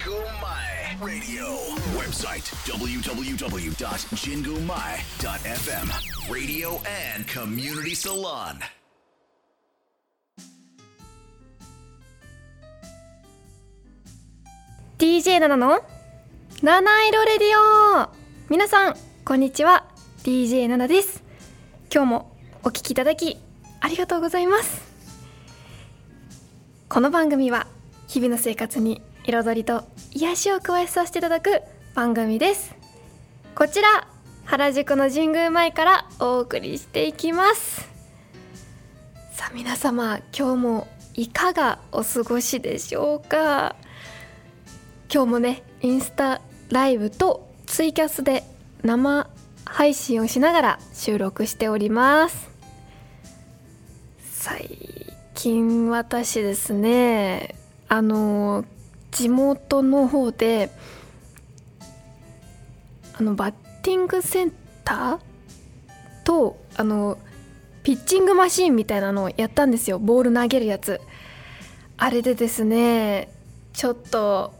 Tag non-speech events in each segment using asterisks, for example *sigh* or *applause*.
Jingle My Radio. Website www.jingumai.fm. Radio and Community Salon. DJ 7の七色レディオ皆さんこんにちは DJ7 です今日もお聞きいただきありがとうございますこの番組は日々の生活に彩りと癒しを加えさせていただく番組です。こちら原宿の神宮前からお送りしていきます。さあ皆様今日もいかがお過ごしでしょうか？今日もねインスタライブとツイキャスで生配信をしながら収録しております。最近私ですねあの地元の方であのバッティングセンターとあのピッチングマシーンみたいなのをやったんですよ。ボール投げるやつ。あれでですねちょっと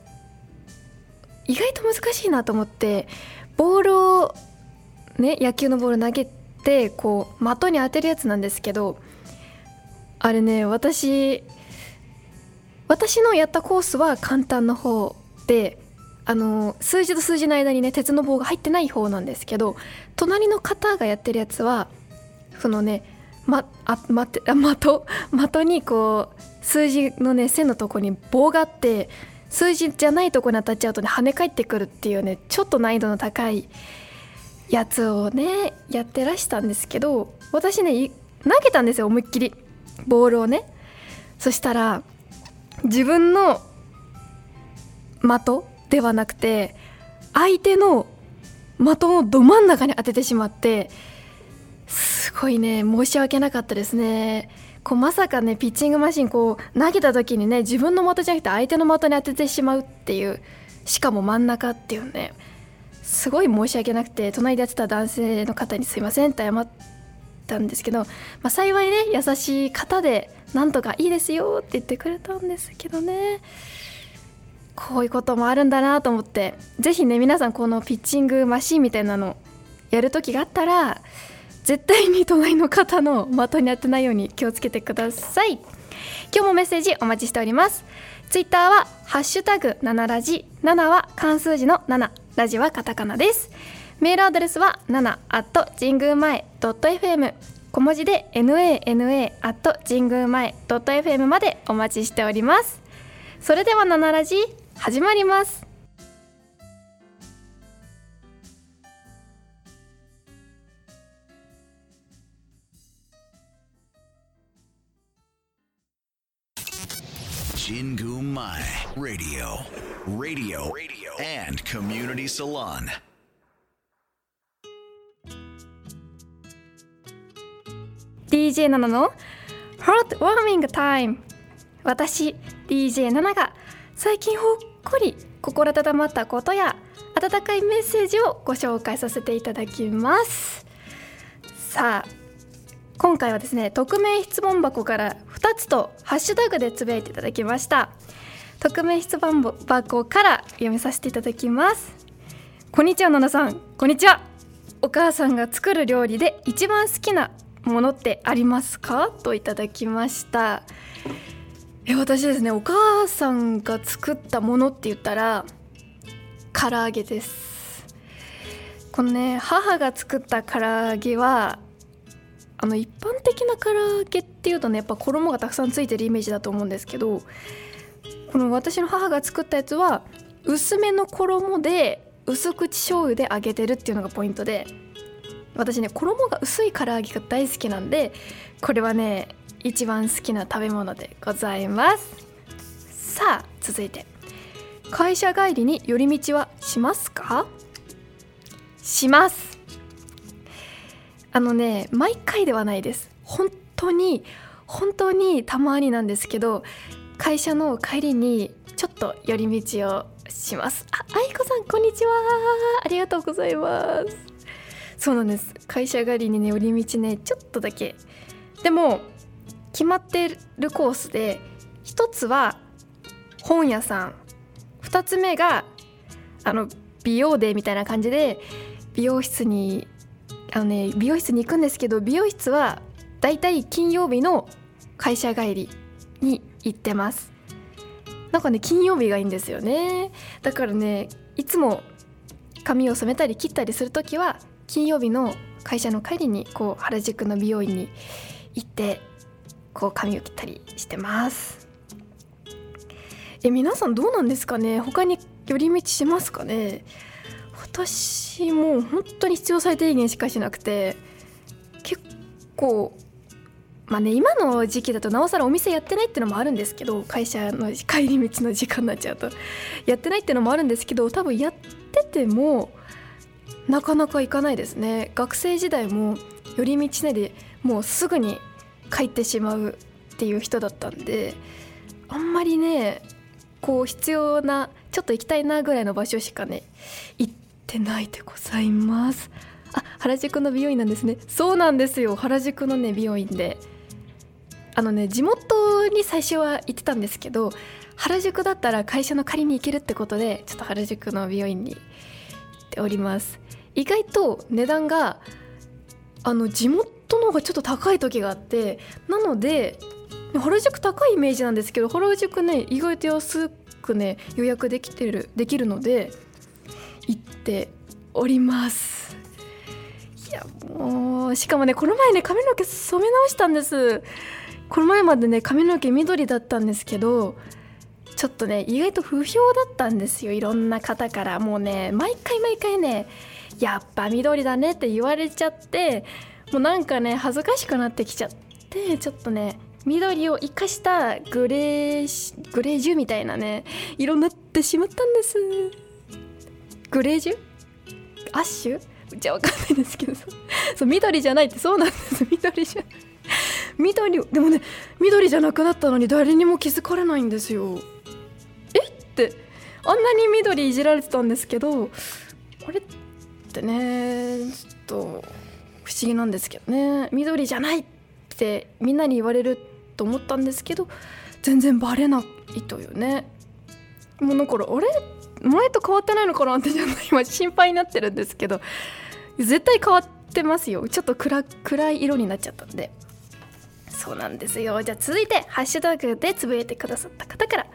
意外と難しいなと思ってボールをね野球のボール投げてこう的に当てるやつなんですけどあれね私私のやったコースは簡単な方であの数字と数字の間にね鉄の棒が入ってない方なんですけど隣の方がやってるやつはそのねまあ待ってあ的的にこう数字のね線のとこに棒があって数字じゃないとこに当たっちゃうとね跳ね返ってくるっていうねちょっと難易度の高いやつをねやってらしたんですけど私ね投げたんですよ思いっきり。ボールをね。そしたら自分の的ではなくて相手の的のど真ん中に当ててしまってすごいね申し訳なかったですね。こうまさかねピッチングマシンこう投げた時にね自分の的じゃなくて相手の的に当ててしまうっていうしかも真ん中っていうねすごい申し訳なくて隣でやってた男性の方にすいませんって謝ったんですけど、まあ、幸いね優しい方でなんとかいいですよって言ってくれたんですけどね。こういうこともあるんだなと思って。是非ね皆さんこのピッチングマシーンみたいなのやる時があったら絶対に隣の方の的に当てないように気をつけてください。今日もメッセージお待ちしております。ツイッターはハッシュタグ7ラジ7は漢数字の7ラジはカタカナです。メールアドレスは7 at 神宮前 .fm 小文字で nana at 神宮前 .fm までお待ちしておりますそれでは7ラジ始まりますジングマイ Radio. Radio. Radio. And Community Salon. DJ 7の Hot Warming Time 私 DJ7 が最近ほっこり心温まったことや温かいメッセージをご紹介させていただきます。さあ今回はですね匿名質問箱から2つとハッシュタグでつぶやいていただきました。匿名質問箱から読みさせていただきます。こんにちはナナさん。こんにちは。お母さんが作る料理で一番好きなものってありますか？といただきました。え私ですねお母さんが作ったものって言ったら唐揚げです。このね母が作った唐揚げはあの一般的な唐揚げっていうとねやっぱ衣がたくさんついてるイメージだと思うんですけどこの私の母が作ったやつは薄めの衣で薄口醤油で揚げてるっていうのがポイントで私ね衣が薄い唐揚げが大好きなんでこれはね一番好きな食べ物でございます。さあ続いて。会社帰りに寄り道はしますか？します。あのね毎回ではないです。本当に本当にたまになんですけど会社の帰りにちょっと寄り道をします。あ愛子さんこんにちは。ありがとうございます。そうなんです。会社帰りにね寄り道ねちょっとだけ。でも決まってるコースで一つは本屋さん。2つ目があの美容デーみたいな感じで美容室にあのね美容室に行くんですけど美容室はだいたい金曜日の会社帰りに行ってます。なんかね金曜日がいいんですよね。だからねいつも髪を染めたり切ったりする時は金曜日の会社の帰りにこう原宿の美容院に行ってこう髪を切ったりしてます。え皆さんどうなんですかね？他に寄り道しますかね？私もう本当に必要最低限しかしなくて結構まあね今の時期だとなおさらお店やってないっていうのもあるんですけど会社の帰り道の時間になっちゃうと。やってないっていうのもあるんですけど多分やっててもなかなか行かないですね。学生時代も寄り道ねでもうすぐに帰ってしまうっていう人だったんであんまりねこう必要なちょっと行きたいなぐらいの場所しかね行ってないでございます。あ原宿の美容院なんですね。そうなんですよ。原宿のね美容院で。あのね地元に最初は行ってたんですけど原宿だったら会社の借りに行けるってことでちょっと原宿の美容院にております。意外と値段があの地元の方がちょっと高い時があってなので原宿高いイメージなんですけど原宿ね意外と安くね予約できてるできるので行っております。いやもうしかもねこの前ね髪の毛染め直したんです。この前までね髪の毛緑だったんですけどちょっとね意外と不評だったんですよいろんな方から。もうね毎回毎回ねやっぱ緑だねって言われちゃってもうなんかね恥ずかしくなってきちゃってちょっとね緑を生かしたグレーグレージュみたいなね色になってしまったんです。グレージュ？アッシュ？じゃわかんないですけどそう緑じゃないってそうなんです。緑じゃ緑でもね緑じゃなくなったのに誰にも気づかれないんですよ。ってあんなに緑いじられてたんですけどあれってねちょっと不思議なんですけどね。緑じゃないってみんなに言われると思ったんですけど全然バレないというね。もうだからあれ？前と変わってないのかなってちょっと *laughs* 今心配になってるんですけど絶対変わってますよ。ちょっと暗暗い色になっちゃったんで。そうなんですよ。じゃあ続いてハッシュタグでつぶやいてくださった方から。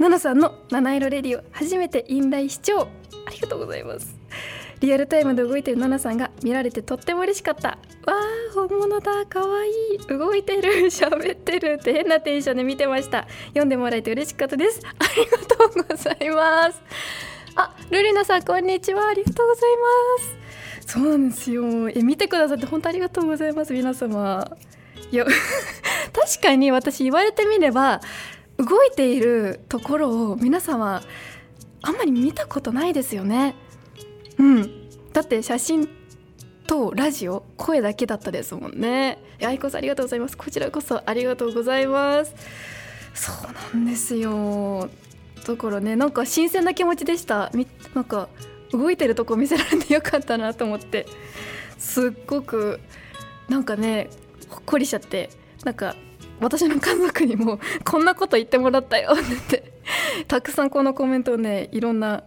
ナナさんの七色レディオ初めてインライ視聴ありがとうございます。リアルタイムで動いてるナナさんが見られてとっても嬉しかった。わー本物だ。かわいい。動いてる。*laughs* 喋ってる。って変なテンションで見てました。読んでもらえて嬉しかったです。ありがとうございます。あルリナさんこんにちは。ありがとうございます。そうなんですよ。え見てくださって本当ありがとうございます。皆様。いや *laughs* 確かに私言われてみれば動いているところを皆様あんまり見たことないですよね。うん。だって写真とラジオ声だけだったですもんね。愛子さんありがとうございます。こちらこそありがとうございます。そうなんですよ。だからねなんか新鮮な気持ちでした。みなんか動いてるとこ見せられてよかったなと思って。すっごくなんかねほっこりしちゃって。なんか私の家族にもこんなこと言ってもらったよって。たくさんこのコメントをねいろんな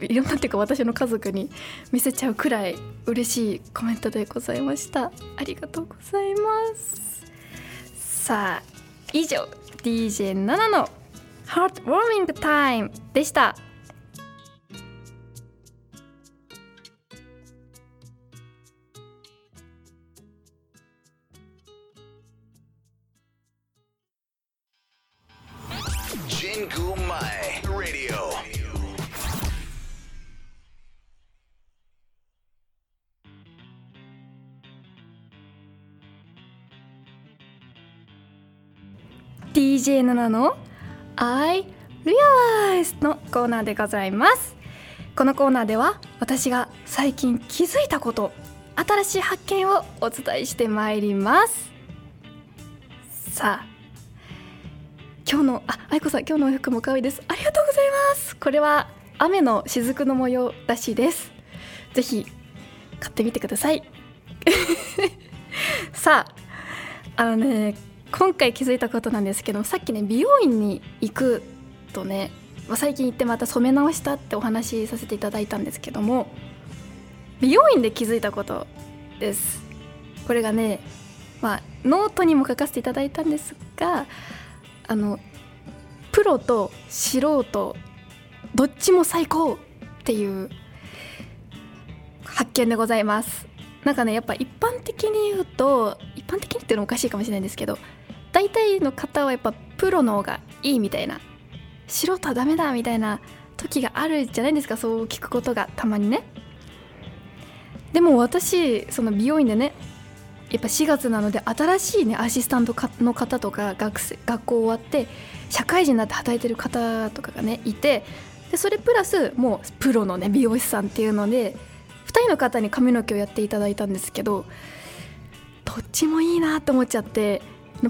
いろんなっていうか私の家族に見せちゃうくらい嬉しいコメントでございました。ありがとうございます。さあ以上 DJ7 の「Heartwarming Time」でした。ディオ「DJ7 の I Realize」のコーナーでございます。このコーナーでは私が最近気づいたこと新しい発見をお伝えしてまいります。さあ今日のあ愛子さん今日のお服も可愛いです。ありがとうございます。これは雨の雫の模様らしいです。ぜひ買ってみてください。*laughs* さああのね今回気づいたことなんですけどさっきね美容院に行くとねまあ、最近行ってまた染め直したってお話しさせていただいたんですけども美容院で気づいたことです。これがねまあノートにも書かせていただいたんですがあのプロと素人どっちも最高っていう発見でございます。なんかねやっぱ一般的に言うと一般的にっていうのもおかしいかもしれないんですけど大体の方はやっぱプロの方がいいみたいな素人はダメだみたいな時があるじゃないですかそう聞くことがたまにね。でも私その美容院でねやっぱ4月なので新しいねアシスタントの方とか学生学校終わって社会人になって働いてる方とかがねいてでそれプラスもうプロのね美容師さんっていうので2人の方に髪の毛をやっていただいたんですけどどっちもいいなと思っちゃって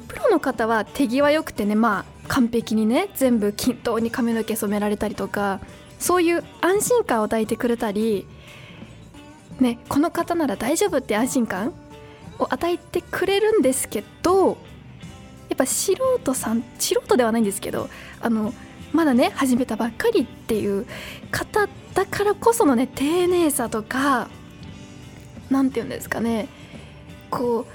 プロの方は手際よくてねまあ完璧にね全部均等に髪の毛染められたりとかそういう安心感を与えてくれたり、ね、この方なら大丈夫って安心感を与えてくれるんですけどやっぱ素人さん素人ではないんですけどあのまだね始めたばっかりっていう方だからこそのね丁寧さとか何て言うんですかねこ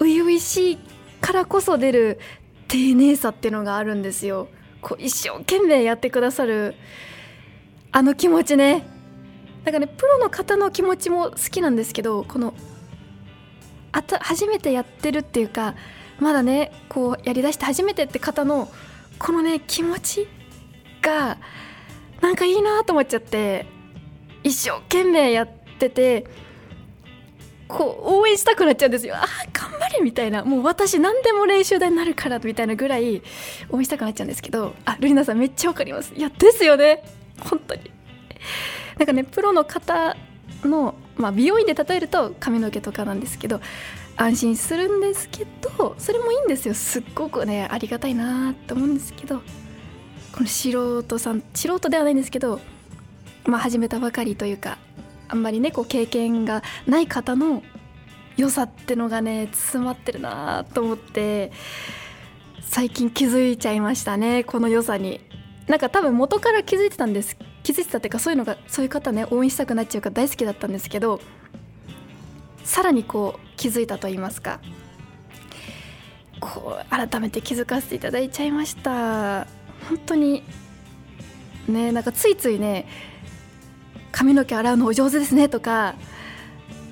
う初々しいからこそ出る丁寧さっていうのがあるんですよ。こう一生懸命やってくださるあの気持ちね。だからねプロの方の気持ちも好きなんですけどこのあた初めてやってるっていうかまだねこうやりだして初めてって方のこのね気持ちがなんかいいなと思っちゃって一生懸命やっててこう応援したくなっちゃうんですよ。あ頑張れみたいな。もう私何でも練習台になるからみたいなぐらい応援したくなっちゃうんですけどあルリナさんめっちゃわかります。いやですよね。本当に。なんかねプロの方の、まあ、美容院で例えると髪の毛とかなんですけど安心するんですけどそれもいいんですよ。すっごくねありがたいなと思うんですけどこの素人さん素人ではないんですけどまあ始めたばかりというかあんまりねこう経験がない方の良さってのがね詰まってるなと思って最近気づいちゃいましたねこの良さに。なんか多分元から気づいてたんです気づいてたっていうかそういうのがそういう方ね応援したくなっちゃうから大好きだったんですけどさらにこう気づいたと言いますか。こう改めて気づかせていただいちゃいました。本当にねなんかついついね髪の毛洗うのお上手ですねとか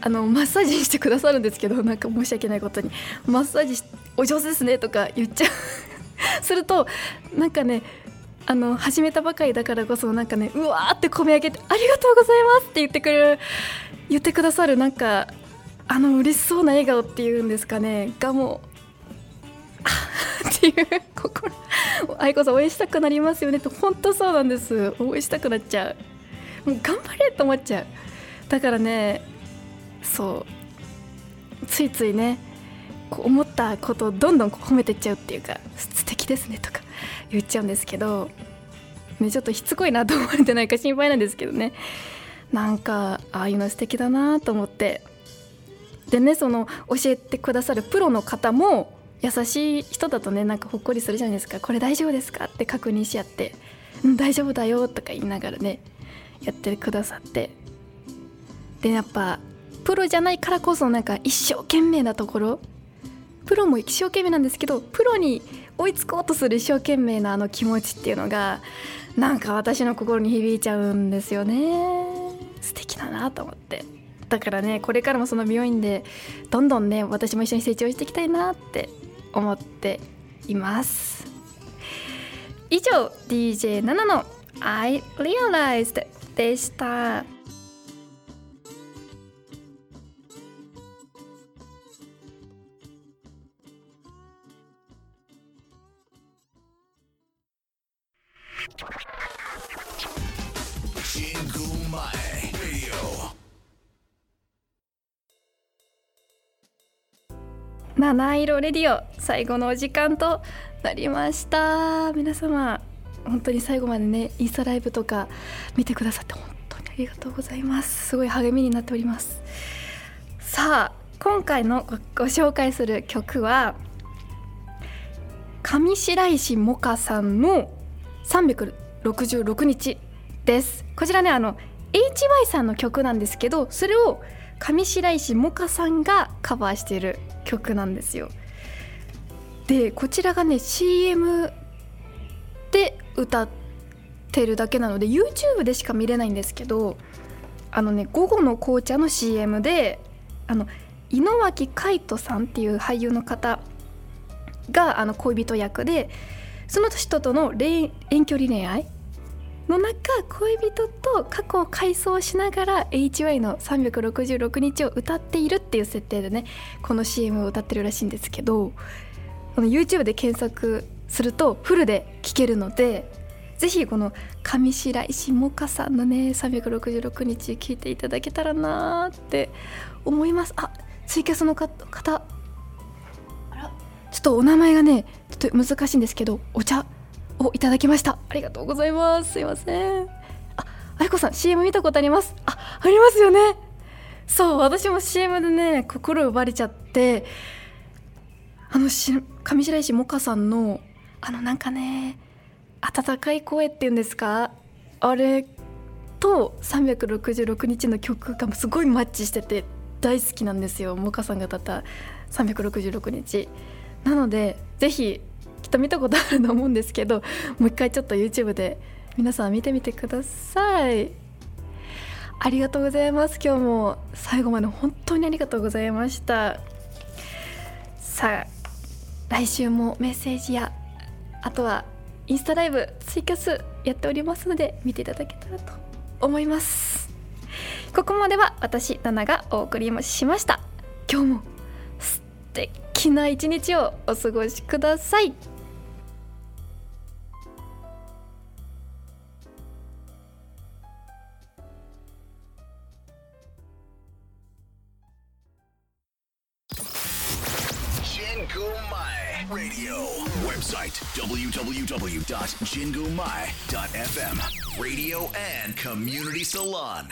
あのマッサージしてくださるんですけどなんか申し訳ないことにマッサージお上手ですねとか言っちゃう。*laughs* するとなんかねあの始めたばかりだからこそなんかねうわーって込み上げてありがとうございますって言ってくれる言ってくださるなんかあの嬉しそうな笑顔っていうんですかねがもうっていう心。愛子さん応援したくなりますよねって本当そうなんです。応援したくなっちゃう。もう頑張れと思っちゃう。だからねそう。ついついねこう思ったことをどんどん褒めてっちゃうっていうか素敵ですねとか。言っちゃうんですけど、ね、ちょっとしつこいなと思われてないか心配なんですけどね。なんかああいうの素敵だなと思って。でねその教えてくださるプロの方も優しい人だとねなんかほっこりするじゃないですか。これ大丈夫ですかって確認し合って「うん大丈夫だよ」とか言いながらねやってくださって。でやっぱプロじゃないからこそなんか一生懸命なところ。プロも一生懸命なんですけどプロに追いつこうとする一生懸命なあの気持ちっていうのがなんか私の心に響いちゃうんですよね。素敵だなと思って。だからねこれからもその美容院でどんどんね私も一緒に成長していきたいなって思っています。以上 DJ7 の I realized でした。七色レディオ最後のお時間となりました。皆様本当に最後までねインスタライブとか見てくださって本当にありがとうございます。すごい励みになっております。さあ今回のご紹介する曲は上白石萌歌さんの366日です。こちらねあの HY さんの曲なんですけどそれを上白石萌歌さんがカバーしている曲なんですよ。でこちらがね CM で歌ってるだけなので YouTube でしか見れないんですけどあのね午後の紅茶の CM であの井之脇海人さんっていう俳優の方があの恋人役でその人との遠距離恋愛の中恋人と過去を回想しながら HY の366日を歌っているっていう設定でねこの CM を歌ってるらしいんですけどこの YouTube で検索するとフルで聴けるのでぜひこの上白石萌歌さんのね366日聴いていただけたらなって思います。あツイキャスの方。あら。ちょっとお名前がねちょっと難しいんですけどお茶をいただきました。ありがとうございます。すいません。ああやこさん CM 見たことあります。あありますよね。そう私も CM でね心奪われちゃってあのし上白石萌歌さんのあのなんかね温かい声っていうんですか？あれと366日の曲がすごいマッチしてて大好きなんですよ。萌歌さんが歌った366日なのでぜひと見たことあると思うんですけどもう一回ちょっと YouTube で皆さん見てみてください。ありがとうございます。今日も最後まで本当にありがとうございました。さあ来週もメッセージやあとはインスタライブツイキャスやっておりますので見ていただけたらと思います。ここまでは私ナナがお送りしました。今日も素敵な一日をお過ごしください。www.jingumai.fm radio and community salon